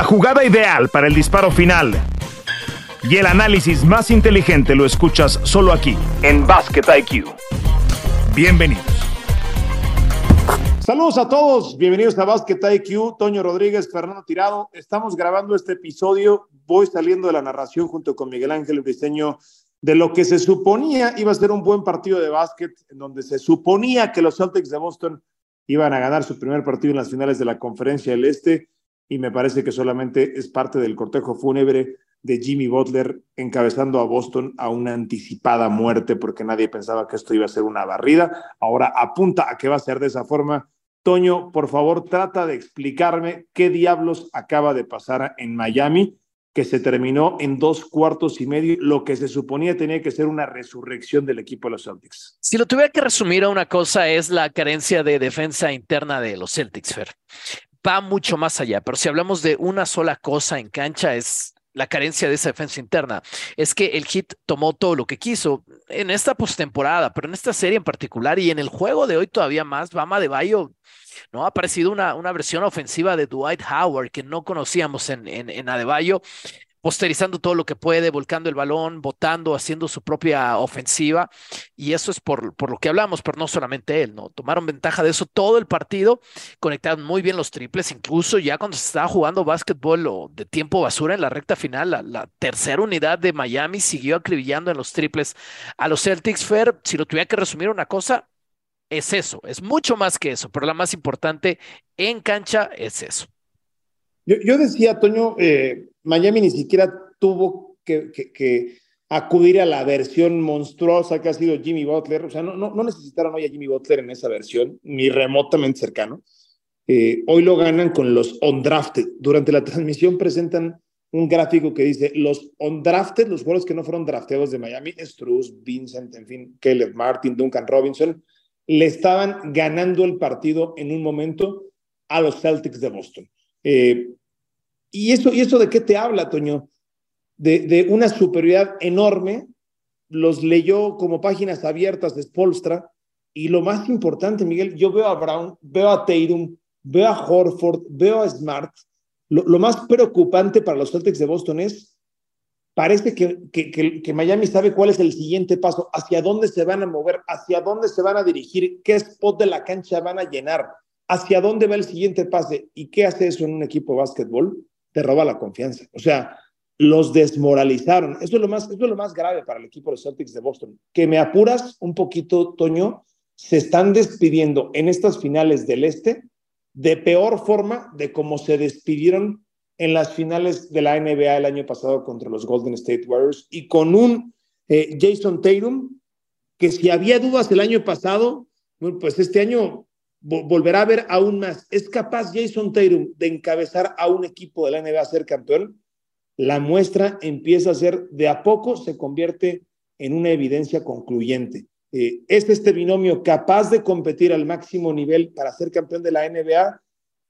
La jugada ideal para el disparo final y el análisis más inteligente lo escuchas solo aquí, en Basket IQ. Bienvenidos. Saludos a todos, bienvenidos a Basket IQ, Toño Rodríguez, Fernando Tirado. Estamos grabando este episodio, voy saliendo de la narración junto con Miguel Ángel Briceño de lo que se suponía iba a ser un buen partido de básquet, en donde se suponía que los Celtics de Boston iban a ganar su primer partido en las finales de la Conferencia del Este, y me parece que solamente es parte del cortejo fúnebre de Jimmy Butler encabezando a Boston a una anticipada muerte porque nadie pensaba que esto iba a ser una barrida. Ahora apunta a que va a ser de esa forma. Toño, por favor, trata de explicarme qué diablos acaba de pasar en Miami, que se terminó en dos cuartos y medio, lo que se suponía tenía que ser una resurrección del equipo de los Celtics. Si lo tuviera que resumir a una cosa, es la carencia de defensa interna de los Celtics, Fer. Va mucho más allá, pero si hablamos de una sola cosa en cancha, es la carencia de esa defensa interna. Es que el Hit tomó todo lo que quiso en esta postemporada, pero en esta serie en particular y en el juego de hoy todavía más, Bama de Bayo, ¿no? Ha aparecido una, una versión ofensiva de Dwight Howard que no conocíamos en, en, en Adebayo posterizando todo lo que puede, volcando el balón, botando, haciendo su propia ofensiva. Y eso es por, por lo que hablamos, pero no solamente él, ¿no? Tomaron ventaja de eso todo el partido, conectaron muy bien los triples, incluso ya cuando se estaba jugando básquetbol o de tiempo basura en la recta final, la, la tercera unidad de Miami siguió acribillando en los triples a los Celtics. Fair, si lo tuviera que resumir una cosa, es eso, es mucho más que eso, pero la más importante en cancha es eso. Yo, yo decía, Toño, eh, Miami ni siquiera tuvo que, que, que, acudir a la versión monstruosa que ha sido Jimmy Butler. O sea, no, no, no necesitaron hoy a Jimmy Butler en esa versión, ni remotamente cercano. Eh, hoy lo ganan con los undrafted. Durante la transmisión presentan un gráfico que dice los undrafted, los jugadores que no fueron drafteados de Miami, Struz, Vincent, en fin, Caleb Martin, Duncan Robinson, le estaban ganando el partido en un momento a los Celtics de Boston. Eh, ¿y, eso, ¿Y eso de qué te habla, Toño? De, una superioridad enorme, los leyó como páginas abiertas de Spolstra, y lo más importante, Miguel, yo veo a Brown, veo a Tatum, veo a Horford, veo a Smart. Lo, lo más preocupante para los Celtics de Boston es, parece que, que, que, que, Miami sabe cuál es el siguiente paso, hacia dónde se van a mover, hacia dónde se van a dirigir, qué spot de la cancha van a llenar hacia dónde va el siguiente pase. ¿Y qué hace eso en un equipo de básquetbol? Te roba la confianza. O sea, los desmoralizaron. Eso es lo más, eso es lo más grave para el equipo de Celtics de Boston. Que me apuras un poquito, Toño, se están despidiendo en estas finales del Este de peor forma de cómo se despidieron en las finales de la NBA el año pasado contra los Golden State Warriors y con un eh, Jason Tatum que si había dudas el año pasado, pues este año volverá a ver aún más. ¿Es capaz Jason Tatum de encabezar a un equipo de la NBA a ser campeón? La muestra empieza a ser, de a poco se convierte en una evidencia concluyente. Eh, ¿Es este binomio capaz de competir al máximo nivel para ser campeón de la NBA?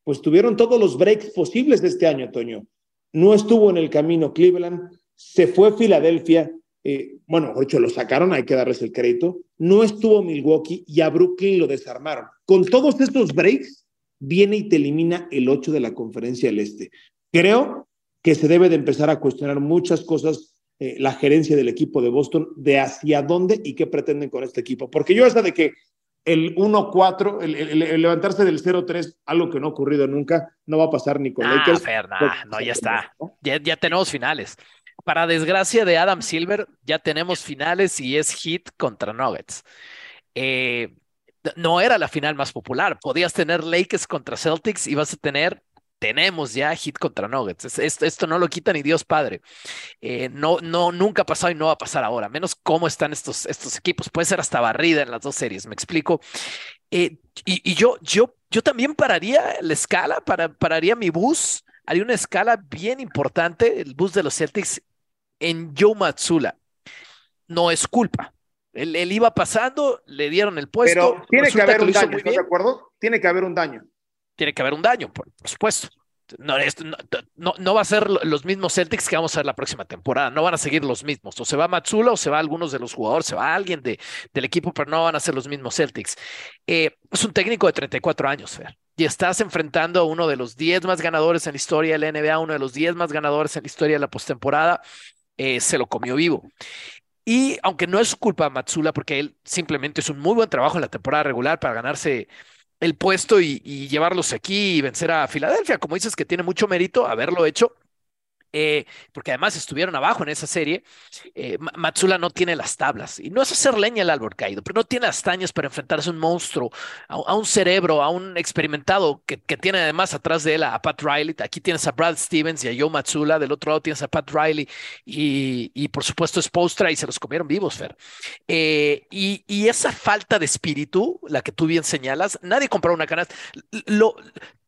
Pues tuvieron todos los breaks posibles este año, Toño. No estuvo en el camino Cleveland, se fue Filadelfia, eh, bueno, de hecho lo sacaron, hay que darles el crédito, no estuvo Milwaukee y a Brooklyn lo desarmaron. Con todos estos breaks, viene y te elimina el 8 de la conferencia del Este. Creo que se debe de empezar a cuestionar muchas cosas eh, la gerencia del equipo de Boston, de hacia dónde y qué pretenden con este equipo. Porque yo hasta de que el 1-4, el, el, el, levantarse del 0-3, algo que no ha ocurrido nunca, no va a pasar ni con ah, Lakers. Fer, nah, no, ya está. Ya, ya tenemos finales para desgracia de Adam Silver, ya tenemos finales y es hit contra Nuggets. Eh, no era la final más popular. Podías tener Lakers contra Celtics y vas a tener, tenemos ya hit contra Nuggets. Esto, esto no lo quita ni Dios Padre. Eh, no, no, nunca ha pasado y no va a pasar ahora. Menos cómo están estos, estos equipos. Puede ser hasta barrida en las dos series, me explico. Eh, y, yo, yo, yo también pararía la escala, para, pararía mi bus. Haría una escala bien importante, el bus de los Celtics, en Joe Matsula. No es culpa. Él, él, iba pasando, le dieron el puesto. Pero tiene que haber que un daño, ¿estás de acuerdo? Tiene que haber un daño. Tiene que haber un daño, por, por supuesto. No, esto, no, no, no, va a ser los mismos Celtics que vamos a ver la próxima temporada. No van a seguir los mismos. O se va Matsula o se va algunos de los jugadores, se va alguien de, del equipo, pero no van a ser los mismos Celtics. Eh, es un técnico de 34 años, Fer y estás enfrentando a uno de los 10 más ganadores en la historia de la NBA, uno de los 10 más ganadores en la historia de la postemporada, eh, se lo comió vivo. Y aunque no es culpa de Matsula, porque él simplemente es un muy buen trabajo en la temporada regular para ganarse el puesto y, y llevarlos aquí y vencer a Filadelfia, como dices que tiene mucho mérito haberlo hecho, eh, porque además estuvieron abajo en esa serie, eh, Matsula no tiene las tablas. Y no es hacer leña el árbol caído, pero no tiene las tañas para enfrentarse a un monstruo, a, un cerebro, a un experimentado que, tiene además atrás de él a, Pat Riley. Aquí tienes a Brad Stevens y a Joe Matsula. Del otro lado tienes a Pat Riley y, por supuesto Spostra y se los comieron vivos, Fer. Eh, y, y, esa falta de espíritu, la que tú bien señalas, nadie compró una canasta. Lo,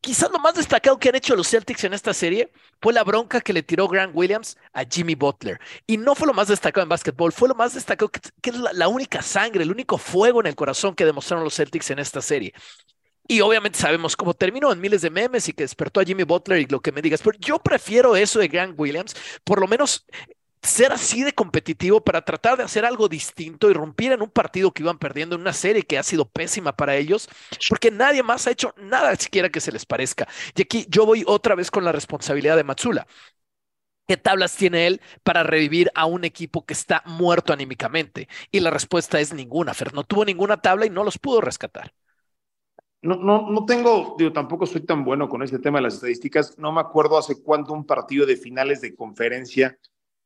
quizás lo más destacado que han hecho los Celtics en esta serie fue la bronca que le tiró Grant Williams a Jimmy Butler. Y no fue lo más destacado en básquetbol, fue lo más destacado que, es la, única sangre, el único fuego en el corazón que demostraron los Celtics en esta serie. Y obviamente sabemos cómo terminó en miles de memes y que despertó a Jimmy Butler y lo que me digas, pero yo prefiero eso de Grant Williams, por lo menos ser así de competitivo para tratar de hacer algo distinto y romper en un partido que iban perdiendo en una serie que ha sido pésima para ellos, porque nadie más ha hecho nada siquiera que se les parezca. Y aquí yo voy otra vez con la responsabilidad de Matsula. ¿Qué tablas tiene él para revivir a un equipo que está muerto anímicamente? Y la respuesta es ninguna. Fer no tuvo ninguna tabla y no los pudo rescatar. No, no, no tengo, digo, tampoco soy tan bueno con este tema de las estadísticas. No me acuerdo hace cuánto un partido de finales de conferencia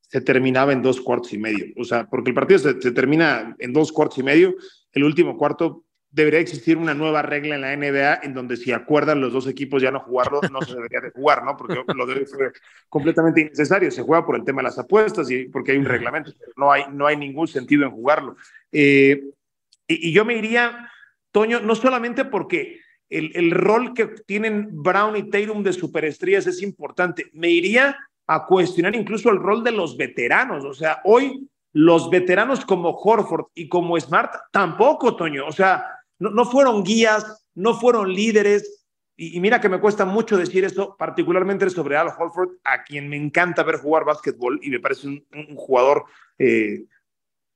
se terminaba en dos cuartos y medio. O sea, porque el partido se, termina en dos cuartos y medio, el último cuarto debería existir una nueva regla en la NBA en donde si acuerdan los dos equipos ya no jugarlo, no se debería de jugar, ¿no? Porque lo debe ser completamente innecesario. Se juega por el tema de las apuestas y porque hay un reglamento. No hay, no hay ningún sentido en jugarlo. Eh, y, yo me iría, Toño, no solamente porque el, el rol que tienen Brown y Tatum de superestrellas es importante, me iría a cuestionar incluso el rol de los veteranos. O sea, hoy los veteranos como Horford y como Smart tampoco, Toño. O sea, no, fueron guías, no fueron líderes. Y, mira que me cuesta mucho decir esto, particularmente sobre Al Horford, a quien me encanta ver jugar básquetbol y me parece un, jugador eh,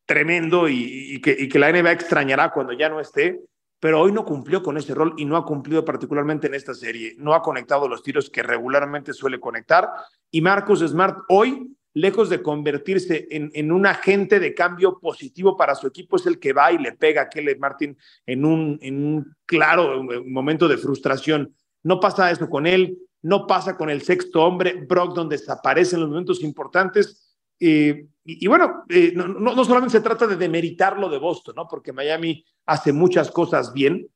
tremendo y que la NBA extrañará cuando ya no esté pero hoy no cumplió con ese rol y no ha cumplido particularmente en esta serie. No ha conectado los tiros que regularmente suele conectar. Y Marcus Smart hoy, lejos de convertirse en, un agente de cambio positivo para su equipo, es el que va y le pega a Kelly Martin en un, en un claro momento de frustración. No pasa eso con él, no pasa con el sexto hombre, Brogdon desaparece en los momentos importantes eh, y, bueno, eh, no, solamente se trata de demeritar lo de Boston, ¿no? porque Miami hace muchas cosas bien,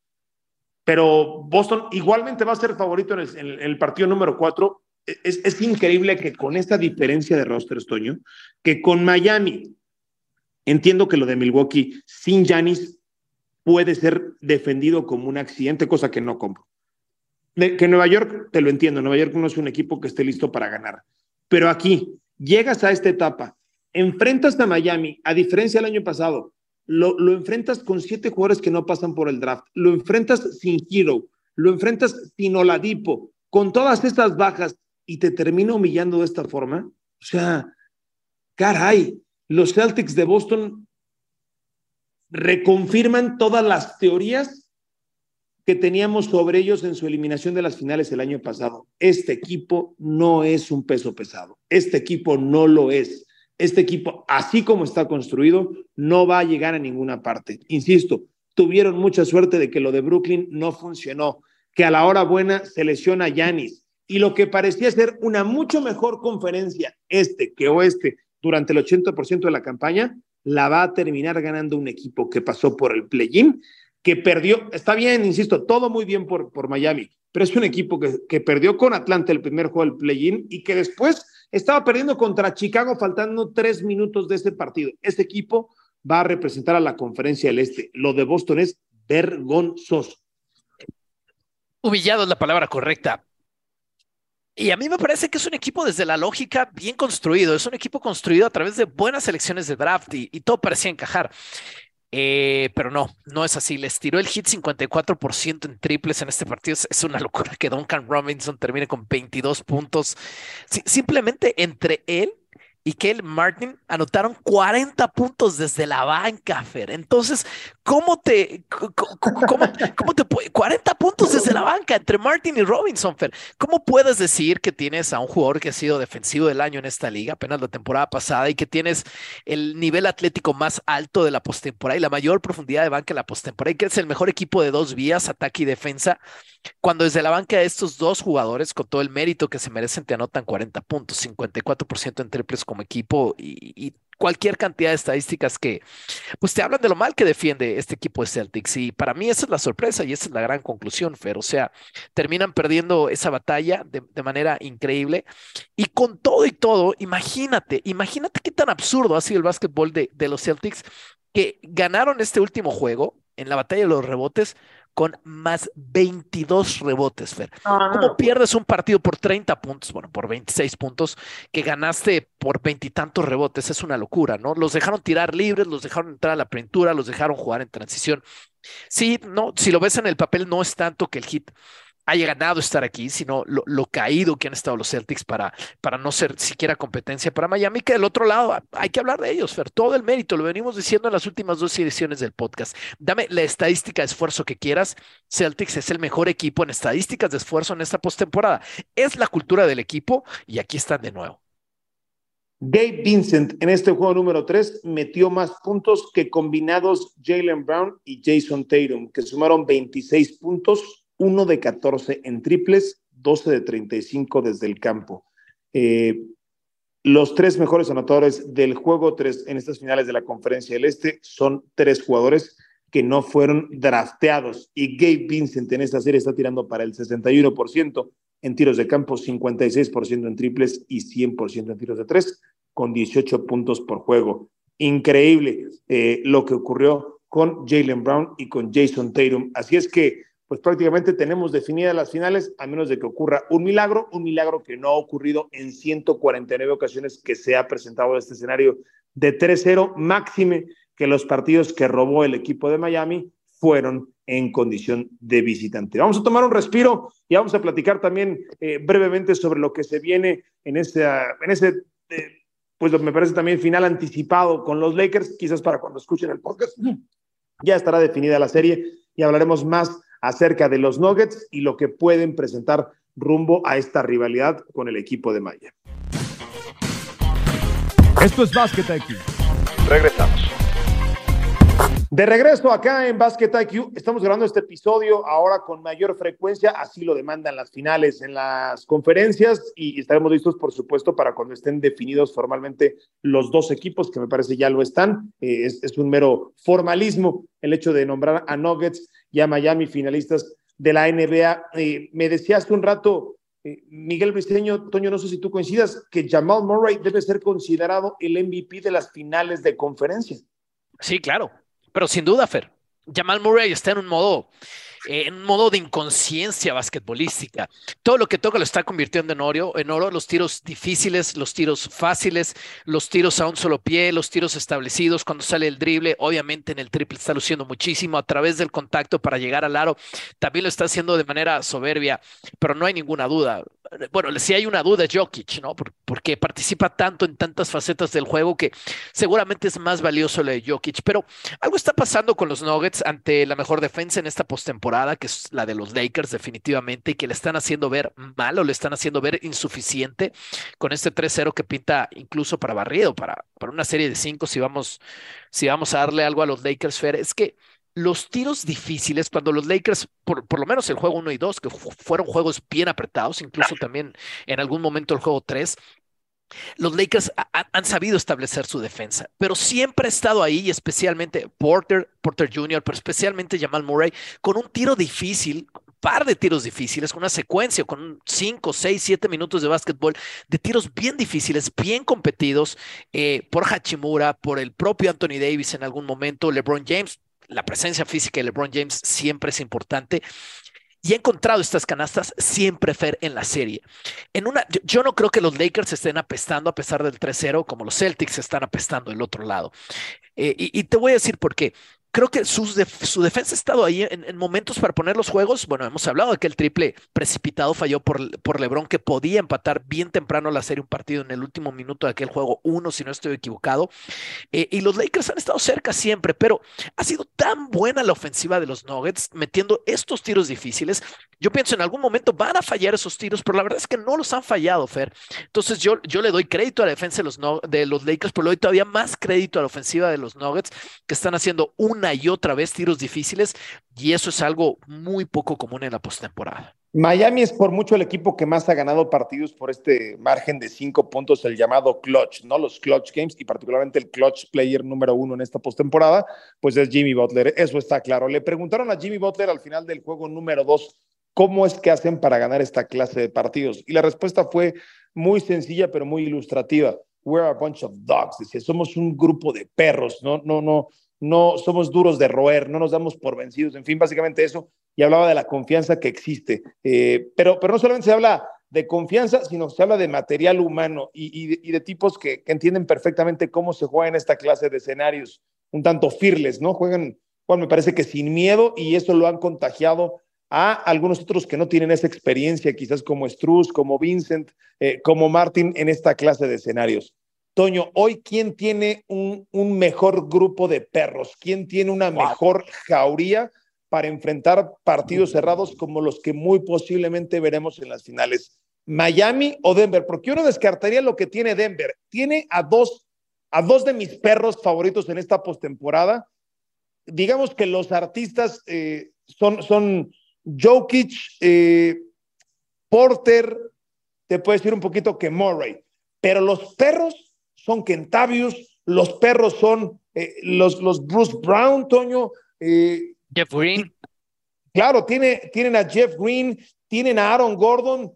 pero Boston igualmente va a ser favorito en el, partido número 4. E, es, increíble que con esta diferencia de roster, Toño, que con Miami, entiendo que lo de Milwaukee sin Janis puede ser defendido como un accidente, cosa que no compro. que Nueva York, te lo entiendo, Nueva York no es un equipo que esté listo para ganar, pero aquí, llegas a esta etapa, enfrentas a Miami, a diferencia del año pasado, lo, enfrentas con siete jugadores que no pasan por el draft, lo enfrentas sin Hero, lo enfrentas sin Oladipo, con todas estas bajas y te termina humillando de esta forma. O sea, caray, los Celtics de Boston reconfirman todas las teorías que teníamos sobre ellos en su eliminación de las finales el año pasado. Este equipo no es un peso pesado. Este equipo no lo es. Este equipo, así como está construido, no va a llegar a ninguna parte. Insisto, tuvieron mucha suerte de que lo de Brooklyn no funcionó, que a la hora buena se lesiona Yanis y lo que parecía ser una mucho mejor conferencia este que oeste durante el 80% de la campaña, la va a terminar ganando un equipo que pasó por el play-in que perdió, está bien, insisto, todo muy bien por, por Miami, pero es un equipo que, que perdió con Atlanta el primer juego del play-in y que después estaba perdiendo contra Chicago faltando tres minutos de ese partido. Este equipo va a representar a la conferencia del Este. Lo de Boston es vergonzoso. Humillado es la palabra correcta. Y a mí me parece que es un equipo desde la lógica bien construido, es un equipo construido a través de buenas selecciones de draft y, y todo parecía encajar. Eh, pero no, no es así. Les tiró el hit 54% en triples en este partido. Es, una locura que Duncan Robinson termine con 22 puntos. simplemente entre él y Kale Martin anotaron 40 puntos desde la banca, Fer. Entonces, ¿cómo te, cómo, te 40 puntos desde la banca entre Martin y Robinson, Fer? ¿Cómo puedes decir que tienes a un jugador que ha sido defensivo del año en esta liga, apenas la temporada pasada, y que tienes el nivel atlético más alto de la postemporada y la mayor profundidad de banca en la postemporada, y que es el mejor equipo de dos vías, ataque y defensa? Cuando desde la banca de estos dos jugadores, con todo el mérito que se merecen, te anotan 40 puntos, 54% en triples como equipo y, cualquier cantidad de estadísticas que pues te hablan de lo mal que defiende este equipo de Celtics. Y para mí esa es la sorpresa y esa es la gran conclusión, Fer. O sea, terminan perdiendo esa batalla de, manera increíble. Y con todo y todo, imagínate, imagínate qué tan absurdo ha sido el básquetbol de, de los Celtics que ganaron este último juego en la batalla de los rebotes con más 22 rebotes, Fer. Ah. ¿Cómo pierdes un partido por 30 puntos? Bueno, por 26 puntos, que ganaste por veintitantos rebotes, es una locura, ¿no? Los dejaron tirar libres, los dejaron entrar a la pintura, los dejaron jugar en transición. Sí, no, si lo ves en el papel, no es tanto que el hit haya ganado estar aquí, sino lo, caído que han estado los Celtics para, para no ser siquiera competencia para Miami, que del otro lado hay que hablar de ellos, Fer, todo el mérito, lo venimos diciendo en las últimas dos ediciones del podcast. Dame la estadística de esfuerzo que quieras, Celtics es el mejor equipo en estadísticas de esfuerzo en esta postemporada. Es la cultura del equipo y aquí están de nuevo. Gabe Vincent en este juego número 3 metió más puntos que combinados Jalen Brown y Jason Tatum, que sumaron 26 puntos 1 de 14 en triples, 12 de 35 desde el campo. Eh, los tres mejores anotadores del juego 3 en estas finales de la Conferencia del Este son tres jugadores que no fueron drafteados. Y Gabe Vincent en esta serie está tirando para el 61% en tiros de campo, 56% en triples y 100% en tiros de tres, con 18 puntos por juego. Increíble eh, lo que ocurrió con Jalen Brown y con Jason Tatum. Así es que pues prácticamente tenemos definidas las finales, a menos de que ocurra un milagro, un milagro que no ha ocurrido en 149 ocasiones que se ha presentado este escenario de 3-0, máxime que los partidos que robó el equipo de Miami fueron en condición de visitante. Vamos a tomar un respiro y vamos a platicar también eh, brevemente sobre lo que se viene en, este, en ese, eh, pues me parece también final anticipado con los Lakers, quizás para cuando escuchen el podcast, ya estará definida la serie y hablaremos más acerca de los Nuggets y lo que pueden presentar rumbo a esta rivalidad con el equipo de Maya. Esto es Basket IQ. Regresamos. De regreso acá en Basket IQ, estamos grabando este episodio ahora con mayor frecuencia, así lo demandan las finales en las conferencias y estaremos listos, por supuesto, para cuando estén definidos formalmente los dos equipos, que me parece ya lo están. Eh, es, es, un mero formalismo el hecho de nombrar a Nuggets ya Miami, finalistas de la NBA. Eh, me decía hace un rato, eh, Miguel Briceño, Toño, no sé si tú coincidas, que Jamal Murray debe ser considerado el MVP de las finales de conferencia. Sí, claro, pero sin duda, Fer. Jamal Murray está en un modo en modo de inconsciencia basquetbolística. Todo lo que toca lo está convirtiendo en oro, en oro, los tiros difíciles, los tiros fáciles, los tiros a un solo pie, los tiros establecidos cuando sale el drible, obviamente en el triple está luciendo muchísimo a través del contacto para llegar al aro, también lo está haciendo de manera soberbia, pero no hay ninguna duda. Bueno, si hay una duda Jokic, ¿no? Porque participa tanto en tantas facetas del juego que seguramente es más valioso lo de Jokic, pero algo está pasando con los Nuggets ante la mejor defensa en esta postemporada que es la de los Lakers definitivamente, y que le están haciendo ver mal o le están haciendo ver insuficiente con este 3-0 que pinta incluso para barrido, para, para una serie de cinco, si vamos, si vamos a darle algo a los Lakers, Fer, es que los tiros difíciles, cuando los Lakers, por, por, lo menos el juego 1 y 2, que fueron juegos bien apretados, incluso también en algún momento el juego 3, los Lakers han sabido establecer su defensa, pero siempre ha estado ahí, especialmente Porter, Porter Jr., pero especialmente Jamal Murray, con un tiro difícil, un par de tiros difíciles, con una secuencia, con 5, 6, 7 minutos de básquetbol, de tiros bien difíciles, bien competidos eh, por Hachimura, por el propio Anthony Davis en algún momento, LeBron James. La presencia física de LeBron James siempre es importante y he encontrado estas canastas siempre Fer en la serie. En una, yo, no creo que los Lakers estén apestando a pesar del 3-0 como los Celtics están apestando del otro lado. Eh, y, te voy a decir por qué. Creo que su defensa ha estado ahí en, momentos para poner los juegos. Bueno, hemos hablado de que el triple precipitado falló por, por LeBron, que podía empatar bien temprano la serie, un partido en el último minuto de aquel juego, uno, si no estoy equivocado. Eh, y los Lakers han estado cerca siempre, pero ha sido tan buena la ofensiva de los Nuggets metiendo estos tiros difíciles. Yo pienso en algún momento van a fallar esos tiros, pero la verdad es que no los han fallado, Fer. Entonces yo, yo le doy crédito a la defensa de los, de los Lakers, pero le doy todavía más crédito a la ofensiva de los Nuggets, que están haciendo una y otra vez tiros difíciles y eso es algo muy poco común en la postemporada. Miami es por mucho el equipo que más ha ganado partidos por este margen de cinco puntos, el llamado clutch, ¿no? Los clutch games y particularmente el clutch player número uno en esta postemporada, pues es Jimmy Butler. Eso está claro. Le preguntaron a Jimmy Butler al final del juego número dos, ¿cómo es que hacen para ganar esta clase de partidos? Y la respuesta fue muy sencilla, pero muy ilustrativa. We're a bunch of dogs. Dice, somos un grupo de perros, no, no, no, no somos duros de roer, no nos damos por vencidos, en fin, básicamente eso, y hablaba de la confianza que existe. Eh, pero, pero no solamente se habla de confianza, sino se habla de material humano y, de, tipos que, entienden perfectamente cómo se juega en esta clase de escenarios, un tanto fearless, ¿no? Juegan, Juan, me parece que sin miedo y eso lo han contagiado a algunos otros que no tienen esa experiencia, quizás como Struz, como Vincent, eh, como Martin en esta clase de escenarios. Toño, hoy, ¿quién tiene un, mejor grupo de perros? ¿Quién tiene una mejor jauría para enfrentar partidos cerrados como los que muy posiblemente veremos en las finales? ¿Miami o Denver? Porque uno descartaría lo que tiene Denver. Tiene a dos, a dos de mis perros favoritos en esta postemporada. Digamos que los artistas eh, son, son Jokic, eh, Porter, te puedo decir un poquito que Murray, pero los perros son Kentavius, los perros son eh, los, los Bruce Brown, Toño. Eh, Jeff Green. Claro, tiene, tienen a Jeff Green, tienen a Aaron Gordon,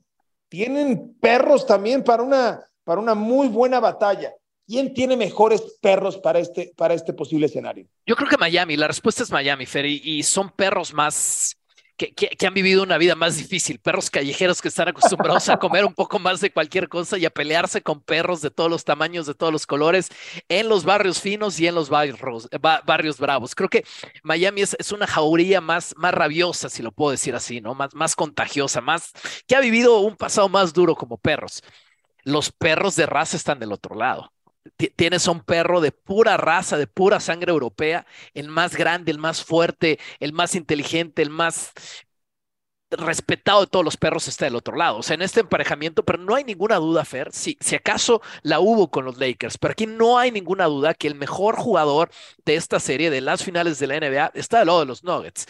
tienen perros también para una, para una muy buena batalla. ¿Quién tiene mejores perros para este, para este posible escenario? Yo creo que Miami, la respuesta es Miami, Fer, y son perros más, que, han vivido una vida más difícil, perros callejeros que están acostumbrados a comer un poco más de cualquier cosa y a pelearse con perros de todos los tamaños, de todos los colores, en los barrios finos y en los barrios, barrios bravos. Creo que Miami es, es, una jauría más, más rabiosa, si lo puedo decir así, ¿no? Más, más contagiosa, más, que ha vivido un pasado más duro como perros. Los perros de raza están del otro lado tienes un perro de pura raza, de pura sangre europea, el más grande, el más fuerte, el más inteligente, el más respetado de todos los perros está del otro lado. O sea, en este emparejamiento, pero no hay ninguna duda, Fer, si, si acaso la hubo con los Lakers, pero aquí no hay ninguna duda que el mejor jugador de esta serie, de las finales de la NBA, está del lado de los Nuggets.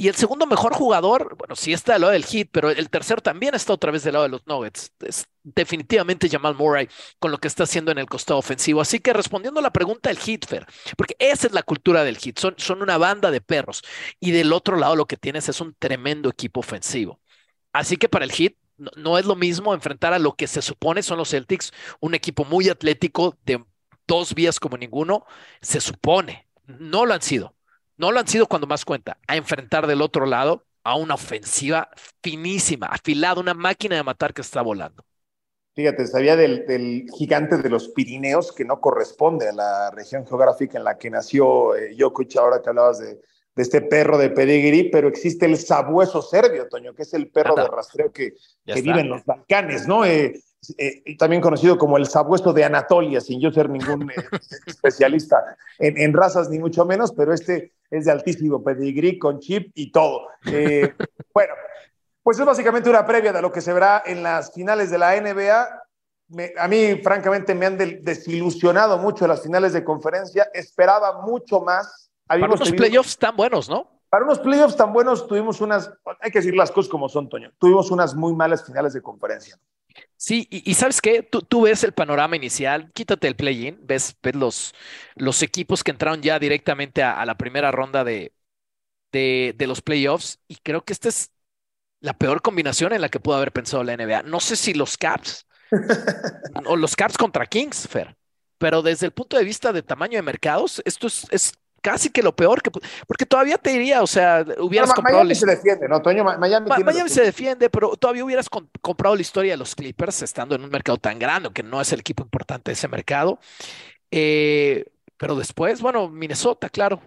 Y el segundo mejor jugador, bueno, sí está del lado del Heat, pero el tercero también está otra vez del lado de los Nuggets. Es definitivamente Jamal Murray con lo que está haciendo en el costado ofensivo. Así que respondiendo a la pregunta del Heat, Fer, porque esa es la cultura del Heat, son, una banda de perros. Y del otro lado lo que tienes es un tremendo equipo ofensivo. Así que para el Heat no, no es lo mismo enfrentar a lo que se supone son los Celtics, un equipo muy atlético de dos vías como ninguno, se supone. No lo han sido no lo han sido cuando más cuenta, a enfrentar del otro lado a una ofensiva finísima, afilada, una máquina de matar que está volando. Fíjate, sabía del, gigante de los Pirineos que no corresponde a la región geográfica en la que nació eh, Jokic, ahora que hablabas de, este perro de pedigree, pero existe el sabueso serbio, Toño, que es el perro de rastreo que, vive en los Balcanes, ¿no? Eh, eh, también conocido como el sabueso de Anatolia, sin yo ser ningún especialista en, razas, ni mucho menos, pero este es de altísimo pedigrí, con chip y todo. Eh, bueno, pues es básicamente una previa de lo que se verá en las finales de la NBA. a mí, francamente, me han desilusionado mucho las finales de conferencia. Esperaba mucho más. Habíamos Para unos playoffs tan buenos, ¿no? Para unos playoffs tan buenos tuvimos unas, hay que decir las cosas como son, Toño, tuvimos unas muy malas finales de conferencia. Sí, y, sabes qué, tú, tú, ves el panorama inicial, quítate el play-in, ves, ves, los, los equipos que entraron ya directamente a, la primera ronda de, de, de, los playoffs, y creo que esta es la peor combinación en la que pudo haber pensado la NBA. No sé si los Caps o los Caps contra Kings, Fer, pero desde el punto de vista de tamaño de mercados, esto es, es casi que lo peor que porque todavía te diría, o sea, hubieras comprado Miami se defiende, ¿no? Toño, Miami, Miami se defiende, pero todavía hubieras comprado la historia de los Clippers estando en un mercado tan grande, que no es el equipo importante de ese mercado. Eh, pero después, bueno, Minnesota, claro.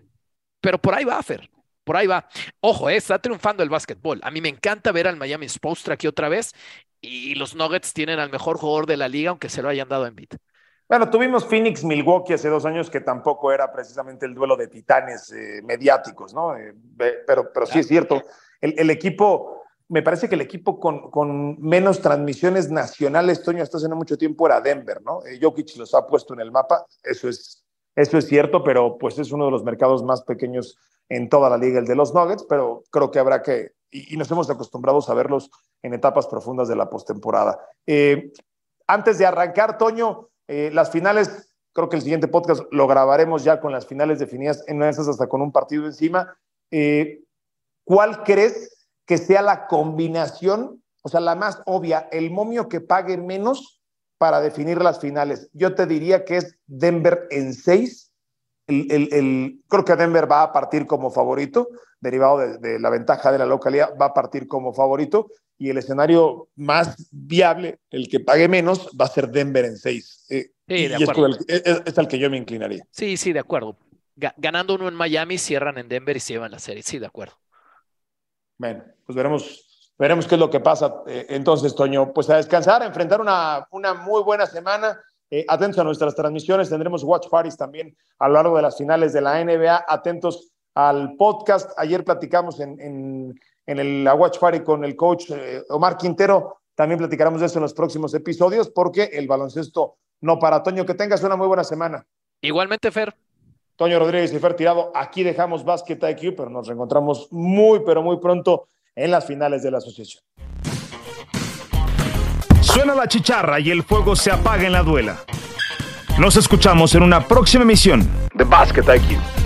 Pero por ahí va, Fer. Por ahí va. Ojo, eh, está triunfando el básquetbol. A mí me encanta ver al Miami Spolstra aquí otra vez y los Nuggets tienen al mejor jugador de la liga, aunque se lo hayan dado en beat. Bueno, tuvimos Phoenix Milwaukee hace dos años que tampoco era precisamente el duelo de titanes eh, mediáticos, ¿no? Eh, pero, pero sí es cierto. El, equipo, me parece que el equipo con, con, menos transmisiones nacionales, Toño, hasta hace no mucho tiempo era Denver, ¿no? Eh, Jokic los ha puesto en el mapa, eso es, eso es cierto, pero pues es uno de los mercados más pequeños en toda la liga, el de los Nuggets, pero creo que habrá que, y, nos hemos acostumbrado a verlos en etapas profundas de la postemporada. antes de arrancar, Toño, eh, las finales, creo que el siguiente podcast lo grabaremos ya con las finales definidas en esas hasta con un partido encima. Eh, ¿Cuál crees que sea la combinación, o sea, la más obvia, el momio que pague menos para definir las finales? Yo te diría que es Denver en seis. El, creo que Denver va a partir como favorito, derivado de, la ventaja de la localidad, va a partir como favorito y el escenario más viable, el que pague menos, va a ser Denver en seis. Eh, sí, de acuerdo. Es, al que yo me inclinaría. Sí, sí, de acuerdo. ganando uno en Miami, cierran en Denver y se llevan la serie. Sí, de acuerdo. Bueno, pues veremos, veremos qué es lo que pasa. Eh, entonces, Toño, pues a descansar, a enfrentar una, una muy buena semana. Eh, atentos a nuestras transmisiones, tendremos watch parties también a lo largo de las finales de la NBA. Atentos al podcast. Ayer platicamos en en el Watch Party con el coach eh, Omar Quintero. También platicaremos de eso en los próximos episodios porque el baloncesto no para. Toño, que tengas una muy buena semana. Igualmente, Fer. Toño Rodríguez y Fer Tirado, aquí dejamos Basket IQ, pero nos reencontramos muy, pero muy pronto en las finales de la asociación. Suena la chicharra y el fuego se apaga en la duela. Nos escuchamos en una próxima emisión de Basket IQ.